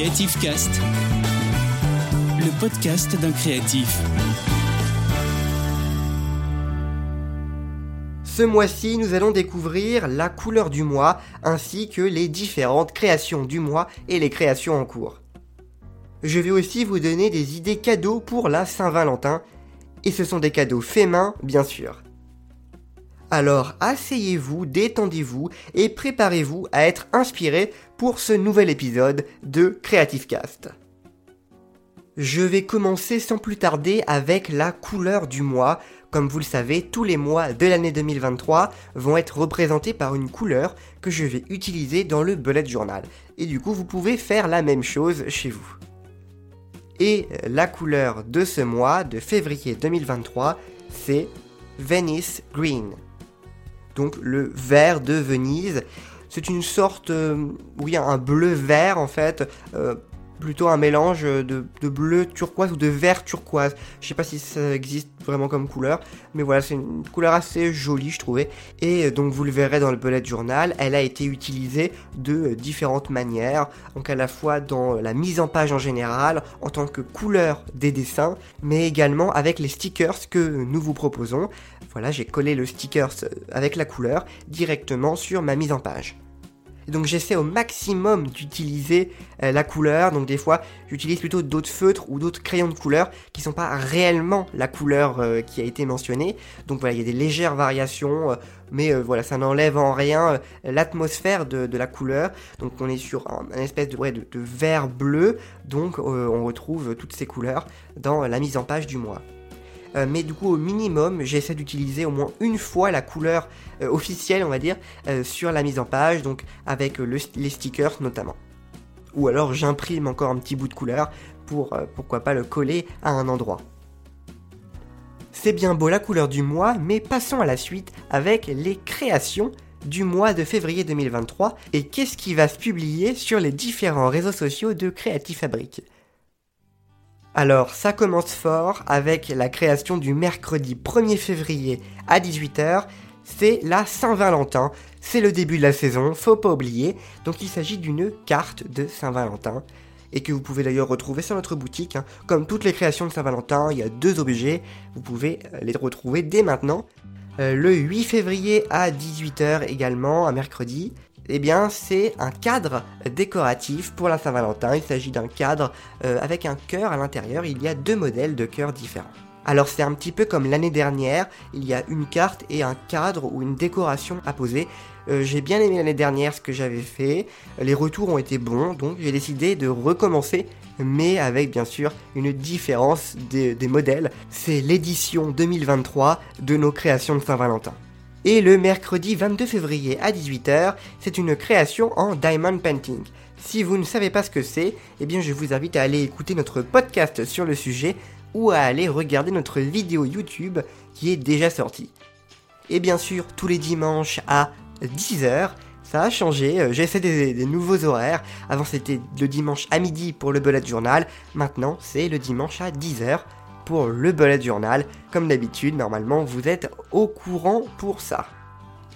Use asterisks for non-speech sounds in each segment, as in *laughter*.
Creative Cast, le podcast d'un créatif. Ce mois-ci, nous allons découvrir la couleur du mois ainsi que les différentes créations du mois et les créations en cours. Je vais aussi vous donner des idées cadeaux pour la Saint-Valentin et ce sont des cadeaux faits main, bien sûr. Alors asseyez-vous, détendez-vous et préparez-vous à être inspiré pour ce nouvel épisode de Creative Cast. Je vais commencer sans plus tarder avec la couleur du mois. Comme vous le savez, tous les mois de l'année 2023 vont être représentés par une couleur que je vais utiliser dans le bullet journal. Et du coup, vous pouvez faire la même chose chez vous. Et la couleur de ce mois, de février 2023, c'est Venice Green donc le vert de Venise. C'est une sorte, euh, oui, un bleu vert en fait, euh, plutôt un mélange de, bleu turquoise ou de vert turquoise. Je sais pas si ça existe vraiment comme couleur, mais voilà, c'est une couleur assez jolie, je trouvais. Et donc vous le verrez dans le bullet journal, elle a été utilisée de différentes manières, donc à la fois dans la mise en page en général, en tant que couleur des dessins, mais également avec les stickers que nous vous proposons. Voilà, j'ai collé le sticker avec la couleur directement sur ma mise en page. Donc j'essaie au maximum d'utiliser euh, la couleur. Donc des fois, j'utilise plutôt d'autres feutres ou d'autres crayons de couleur qui sont pas réellement la couleur euh, qui a été mentionnée. Donc voilà, il y a des légères variations, euh, mais voilà, ça n'enlève en rien l'atmosphère de, la couleur. Donc on est sur un, espèce de, de, de vert bleu. Donc on retrouve toutes ces couleurs dans la mise en page du mois. Euh, mais du coup au minimum j'essaie d'utiliser au moins une fois la couleur euh, officielle on va dire euh, sur la mise en page donc avec les stickers notamment. Ou alors j'imprime encore un petit bout de couleur pour pourquoi pas le coller à un endroit. C'est bien beau la couleur du mois mais passons à la suite avec les créations du mois de février 2023 et qu'est-ce qui va se publier sur les différents réseaux sociaux de Creative Fabric? Alors, ça commence fort avec la création du mercredi 1er février à 18h. C'est la Saint-Valentin. C'est le début de la saison, faut pas oublier. Donc, il s'agit d'une carte de Saint-Valentin. Et que vous pouvez d'ailleurs retrouver sur notre boutique. Hein. Comme toutes les créations de Saint-Valentin, il y a deux objets. Vous pouvez euh, les retrouver dès maintenant. Euh, le 8 février à 18h également, un mercredi, eh bien, c'est un cadre décoratif pour la Saint-Valentin. Il s'agit d'un cadre euh, avec un cœur à l'intérieur. Il y a deux modèles de cœurs différents. Alors c'est un petit peu comme l'année dernière, il y a une carte et un cadre ou une décoration à poser. Euh, j'ai bien aimé l'année dernière ce que j'avais fait, les retours ont été bons, donc j'ai décidé de recommencer, mais avec bien sûr une différence des modèles. C'est l'édition 2023 de nos créations de Saint-Valentin. Et le mercredi 22 février à 18h, c'est une création en diamond painting. Si vous ne savez pas ce que c'est, eh bien je vous invite à aller écouter notre podcast sur le sujet ou à aller regarder notre vidéo YouTube qui est déjà sortie. Et bien sûr, tous les dimanches à 10h, ça a changé, euh, j'essaie des, des nouveaux horaires. Avant c'était le dimanche à midi pour le bullet journal, maintenant c'est le dimanche à 10h pour le bullet journal. Comme d'habitude, normalement, vous êtes au courant pour ça.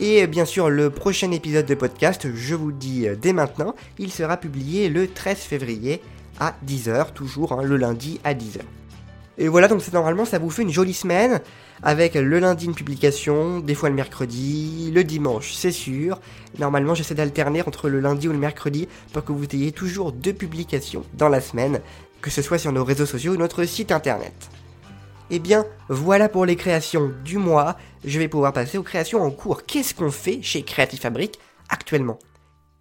Et bien sûr, le prochain épisode de podcast, je vous dis dès maintenant, il sera publié le 13 février à 10h, toujours hein, le lundi à 10h. Et voilà, donc normalement ça vous fait une jolie semaine avec le lundi une publication, des fois le mercredi, le dimanche c'est sûr. Normalement j'essaie d'alterner entre le lundi ou le mercredi pour que vous ayez toujours deux publications dans la semaine, que ce soit sur nos réseaux sociaux ou notre site internet. Et eh bien, voilà pour les créations du mois. Je vais pouvoir passer aux créations en cours. Qu'est-ce qu'on fait chez Creative Fabric actuellement?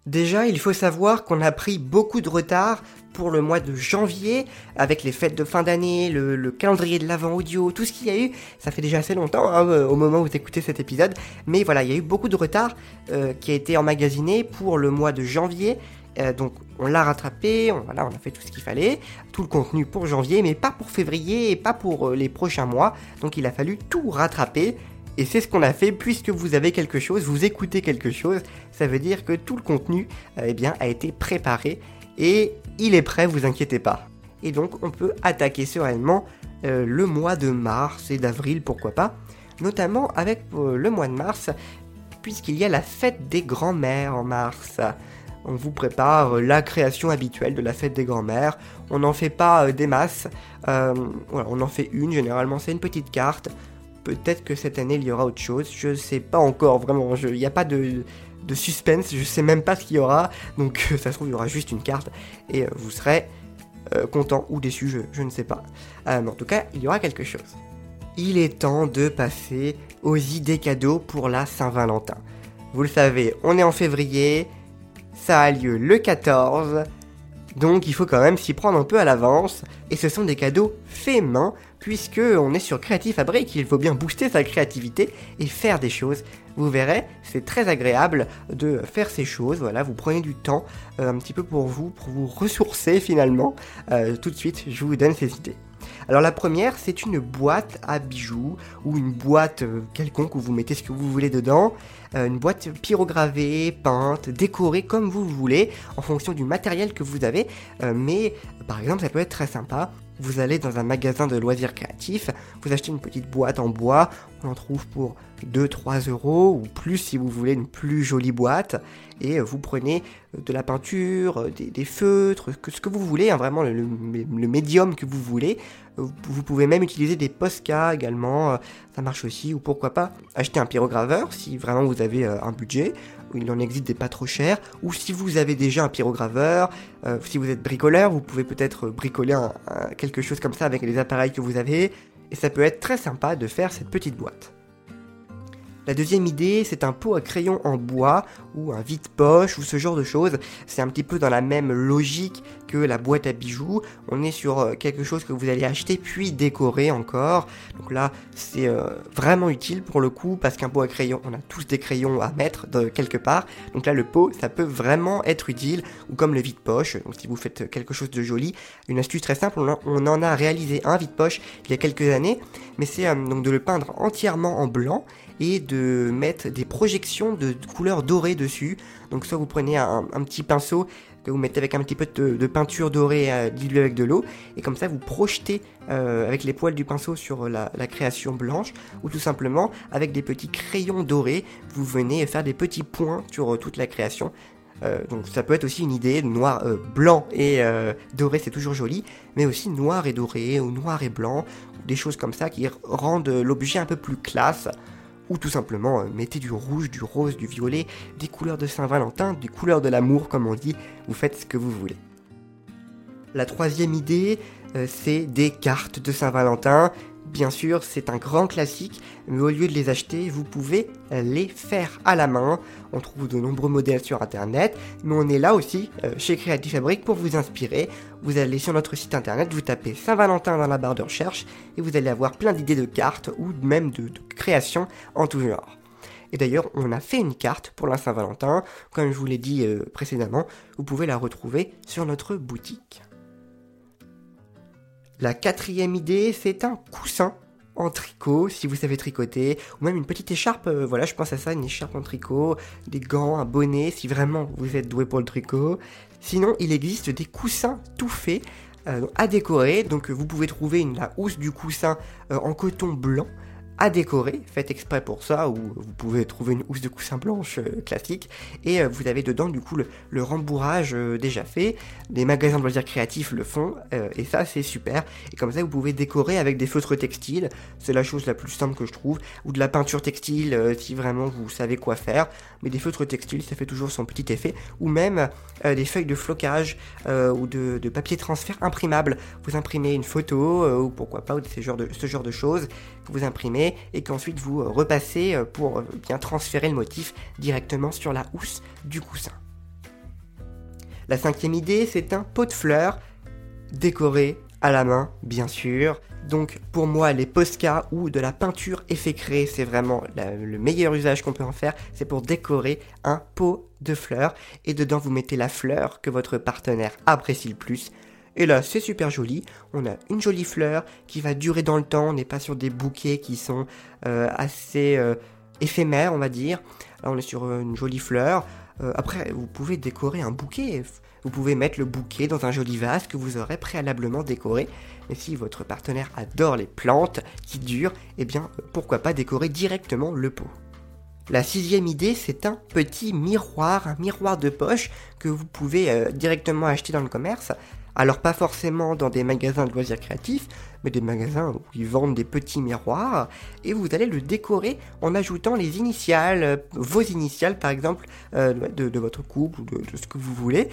Déjà, il faut savoir qu'on a pris beaucoup de retard pour le mois de janvier, avec les fêtes de fin d'année, le, calendrier de l'avant audio, tout ce qu'il y a eu. Ça fait déjà assez longtemps hein, euh, au moment où vous écoutez cet épisode. Mais voilà, il y a eu beaucoup de retard euh, qui a été emmagasiné pour le mois de janvier. Euh, donc on l'a rattrapé, on, a fait tout ce qu'il fallait, tout le contenu pour janvier, mais pas pour février et pas pour euh, les prochains mois. Donc il a fallu tout rattraper. Et c'est ce qu'on a fait puisque vous avez quelque chose, vous écoutez quelque chose, ça veut dire que tout le contenu euh, eh a été préparé et il est prêt, vous inquiétez pas. Et donc on peut attaquer sereinement le mois de mars et d'avril, pourquoi pas, notamment avec le mois de mars, puisqu'il y a la fête des grands-mères en mars. On vous prépare la création habituelle de la fête des grands-mères. On n'en fait pas des masses, voilà, on en fait une, généralement c'est une petite carte. Peut-être que cette année il y aura autre chose, je sais pas encore vraiment, il n'y a pas de, suspense, je sais même pas ce qu'il y aura, donc *laughs* ça se trouve il y aura juste une carte et vous serez euh, content ou déçu, je, ne sais pas. Euh, mais en tout cas, il y aura quelque chose. Il est temps de passer aux idées cadeaux pour la Saint-Valentin. Vous le savez, on est en février, ça a lieu le 14, donc il faut quand même s'y prendre un peu à l'avance, et ce sont des cadeaux faits main, puisque on est sur Creative Fabric, il faut bien booster sa créativité et faire des choses vous verrez, c'est très agréable de faire ces choses. Voilà, vous prenez du temps euh, un petit peu pour vous, pour vous ressourcer finalement. Euh, tout de suite, je vous donne ces idées. Alors la première, c'est une boîte à bijoux ou une boîte euh, quelconque où vous mettez ce que vous voulez dedans. une boîte pyrogravée, peinte, décorée comme vous voulez en fonction du matériel que vous avez. mais par exemple, ça peut être très sympa vous allez dans un magasin de loisirs créatifs, vous achetez une petite boîte en bois, on en trouve pour 2-3 euros ou plus si vous voulez une plus jolie boîte, et vous prenez de la peinture, des, feutres, ce que vous voulez, hein, vraiment le, médium que vous voulez. Vous pouvez même utiliser des Posca également, ça marche aussi, ou pourquoi pas acheter un pyrograveur si vraiment vous avez euh, un budget, il en existe des pas trop chers, ou si vous avez déjà un pyrograveur, euh, si vous êtes bricoleur, vous pouvez peut-être bricoler quelque chose comme ça avec les appareils que vous avez, et ça peut être très sympa de faire cette petite boîte. La deuxième idée, c'est un pot à crayon en bois ou un vide-poche ou ce genre de choses. C'est un petit peu dans la même logique que la boîte à bijoux. On est sur euh, quelque chose que vous allez acheter puis décorer encore. Donc là, c'est euh, vraiment utile pour le coup parce qu'un pot à crayon, on a tous des crayons à mettre de quelque part. Donc là, le pot, ça peut vraiment être utile ou comme le vide-poche. Donc si vous faites quelque chose de joli, une astuce très simple, on en a réalisé un vide-poche il y a quelques années, mais c'est euh, donc de le peindre entièrement en blanc et de mettre des projections de couleurs dorées dessus. Donc soit vous prenez un, petit pinceau que vous mettez avec un petit peu de, peinture dorée euh, diluée avec de l'eau, et comme ça vous projetez euh, avec les poils du pinceau sur la, création blanche, ou tout simplement avec des petits crayons dorés, vous venez faire des petits points sur euh, toute la création. donc ça peut être aussi une idée, noir, blanc et doré c'est toujours joli, mais aussi noir et doré ou noir et blanc, des choses comme ça qui rendent l'objet un peu plus classe ou tout simplement euh, mettez du rouge, du rose, du violet, des couleurs de Saint-Valentin, des couleurs de l'amour comme on dit, vous faites ce que vous voulez. La troisième idée, euh, c'est des cartes de Saint-Valentin. Bien sûr, c'est un grand classique, mais au lieu de les acheter, vous pouvez les faire à la main. On trouve de nombreux modèles sur internet, mais on est là aussi euh, chez Creative Fabric pour vous inspirer. Vous allez sur notre site internet, vous tapez Saint-Valentin dans la barre de recherche et vous allez avoir plein d'idées de cartes ou même de, créations en tout genre. Et d'ailleurs, on a fait une carte pour la Saint-Valentin. Comme je vous l'ai dit euh, précédemment, vous pouvez la retrouver sur notre boutique. La quatrième idée, c'est un coussin en tricot, si vous savez tricoter, ou même une petite écharpe, euh, voilà, je pense à ça, une écharpe en tricot, des gants, un bonnet, si vraiment vous êtes doué pour le tricot. Sinon, il existe des coussins tout faits euh, à décorer, donc vous pouvez trouver une, la housse du coussin euh, en coton blanc, à décorer, fait exprès pour ça, ou vous pouvez trouver une housse de coussin blanche euh, classique, et euh, vous avez dedans du coup le, rembourrage euh, déjà fait, des magasins de loisirs créatifs le font, et ça c'est super, et comme ça vous pouvez décorer avec des feutres textiles, c'est la chose la plus simple que je trouve, ou de la peinture textile si vraiment vous savez quoi faire, mais des feutres textiles ça fait toujours son petit effet, ou même des feuilles de flocage, ou de, papier transfert imprimable, vous imprimez une photo, ou pourquoi pas, ou de, ce genre de choses, que vous imprimez, et qu'ensuite vous euh, repassez euh, pour euh, bien transférer le motif directement sur la housse du coussin. La cinquième idée, c'est un pot de fleurs décoré à la main, bien sûr. Donc pour moi, les Posca ou de la peinture effet créé, c'est vraiment le meilleur usage qu'on peut en faire. C'est pour décorer un pot de fleurs et dedans vous mettez la fleur que votre partenaire apprécie le plus. Et là, c'est super joli. On a une jolie fleur qui va durer dans le temps. On n'est pas sur des bouquets qui sont euh, assez euh, éphémères, on va dire. Là, on est sur euh, une jolie fleur. après, vous pouvez décorer un bouquet. Vous pouvez mettre le bouquet dans un joli vase que vous aurez préalablement décoré. Et si votre partenaire adore les plantes qui durent, eh bien, pourquoi pas décorer directement le pot. La sixième idée, c'est un petit miroir, un miroir de poche que vous pouvez directement acheter dans le commerce. Alors pas forcément dans des magasins de loisirs créatifs, mais des magasins où ils vendent des petits miroirs, et vous allez le décorer en ajoutant les initiales, euh, vos initiales par exemple, euh, de, votre couple ou de, ce que vous voulez,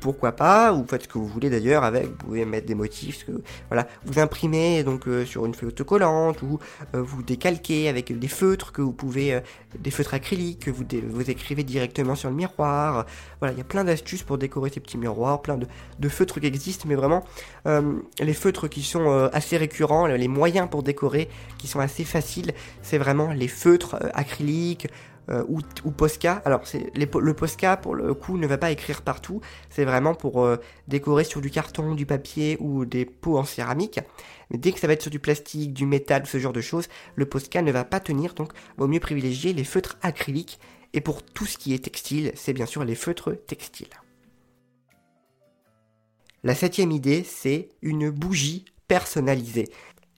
pourquoi pas, ou faites ce que vous voulez d'ailleurs avec, vous pouvez mettre des motifs, voilà, vous imprimez donc euh, sur une feuille autocollante, ou euh, vous décalquez avec des feutres que vous pouvez, euh, des feutres acryliques que vous, écrivez directement sur le miroir, voilà, il y a plein d'astuces pour décorer ces petits miroirs, plein de feutres qui existent, mais vraiment, les feutres qui sont assez récurrents, les moyens pour décorer, qui sont assez faciles, c'est vraiment les feutres acryliques, euh, ou, Posca. Alors le Posca pour le coup ne va pas écrire partout, c'est vraiment pour euh, décorer sur du carton, du papier ou des pots en céramique. Mais dès que ça va être sur du plastique, du métal ou ce genre de choses, le Posca ne va pas tenir, donc vaut mieux privilégier les feutres acryliques. Et pour tout ce qui est textile, c'est bien sûr les feutres textiles. La septième idée, c'est une bougie personnalisée.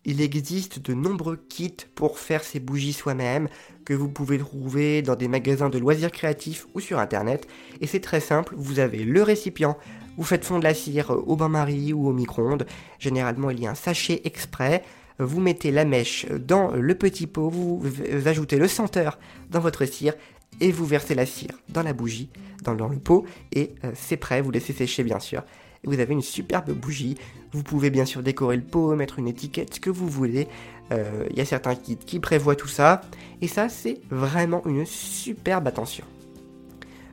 Il existe de nombreux kits pour faire ces bougies soi-même que vous pouvez trouver dans des magasins de loisirs créatifs ou sur internet. Et c'est très simple, vous avez le récipient, vous faites fondre la cire au bain-marie ou au micro-ondes. Généralement, il y a un sachet exprès. Vous mettez la mèche dans le petit pot, vous ajoutez le senteur dans votre cire et vous versez la cire dans la bougie, dans, le pot, et euh, c'est prêt, vous laissez sécher bien sûr vous avez une superbe bougie. Vous pouvez bien sûr décorer le pot, mettre une étiquette, ce que vous voulez. Il euh, y a certains kits qui prévoient tout ça. Et ça, c'est vraiment une superbe attention.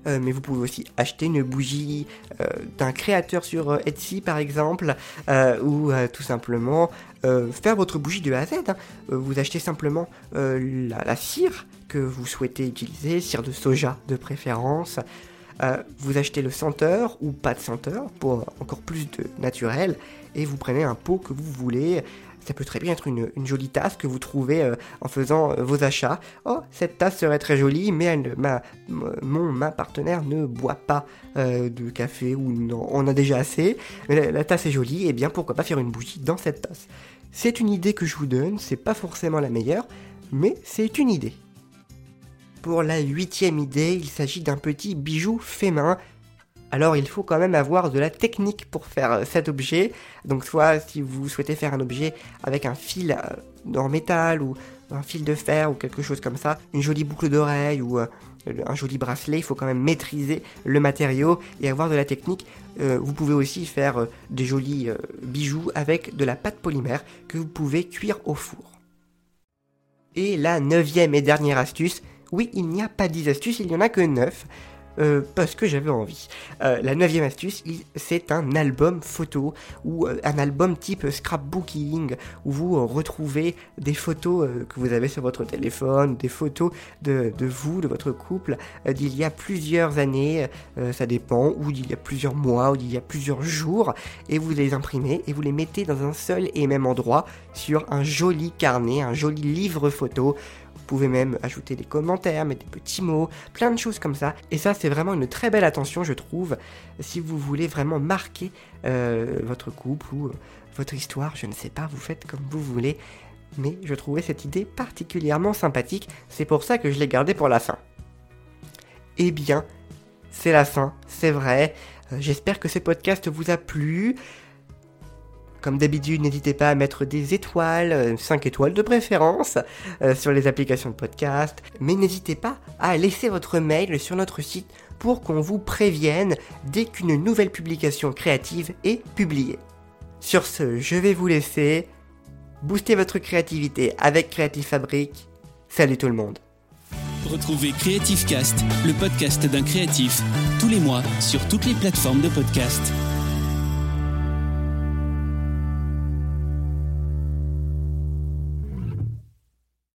Euh, mais vous pouvez aussi acheter une bougie euh, d'un créateur sur Etsy par exemple, ou tout simplement faire votre bougie de A à Z. Hein. Vous achetez simplement la, cire que vous souhaitez utiliser, cire de soja de préférence, euh, vous achetez le senteur ou pas de senteur pour encore plus de naturel et vous prenez un pot que vous voulez. Ça peut très bien être une, jolie tasse que vous trouvez euh, en faisant euh, vos achats. Oh, cette tasse serait très jolie, mais ma, mon, partenaire ne boit pas de café ou non, on a déjà assez. Mais la, tasse est jolie, et bien pourquoi pas faire une bougie dans cette tasse? C'est une idée que je vous donne, c'est pas forcément la meilleure, mais c'est une idée. Pour la huitième idée, il s'agit d'un petit bijou fait main. Alors il faut quand même avoir de la technique pour faire euh, cet objet. Donc soit si vous souhaitez faire un objet avec un fil euh, en métal ou un fil de fer ou quelque chose comme ça, une jolie boucle d'oreille ou euh, un joli bracelet, il faut quand même maîtriser le matériau et avoir de la technique. vous pouvez aussi faire des jolis bijoux avec de la pâte polymère que vous pouvez cuire au four. Et la neuvième et dernière astuce, oui, il n'y a pas 10 astuces, il n'y en a que 9. Euh, parce que j'avais envie. Euh, la neuvième astuce, c'est un album photo ou euh, un album type scrapbooking où vous retrouvez des photos que vous avez sur votre téléphone, des photos de, vous, de votre couple d'il y a plusieurs années, ça dépend, ou d'il y a plusieurs mois, ou d'il y a plusieurs jours, et vous les imprimez et vous les mettez dans un seul et même endroit sur un joli carnet, un joli livre photo pouvez même ajouter des commentaires, mettre des petits mots, plein de choses comme ça. Et ça, c'est vraiment une très belle attention, je trouve, si vous voulez vraiment marquer euh, votre couple ou euh, votre histoire. Je ne sais pas, vous faites comme vous voulez. Mais je trouvais cette idée particulièrement sympathique. C'est pour ça que je l'ai gardée pour la fin. Eh bien, c'est la fin, c'est vrai. Euh, j'espère que ce podcast vous a plu. Comme d'habitude, n'hésitez pas à mettre des étoiles, 5 euh, étoiles de préférence, euh, sur les applications de podcast. Mais n'hésitez pas à laisser votre mail sur notre site pour qu'on vous prévienne dès qu'une nouvelle publication créative est publiée. Sur ce, je vais vous laisser. Boostez votre créativité avec Creative Fabric. Salut tout le monde. Retrouvez Creative Cast, le podcast d'un créatif, tous les mois sur toutes les plateformes de podcast.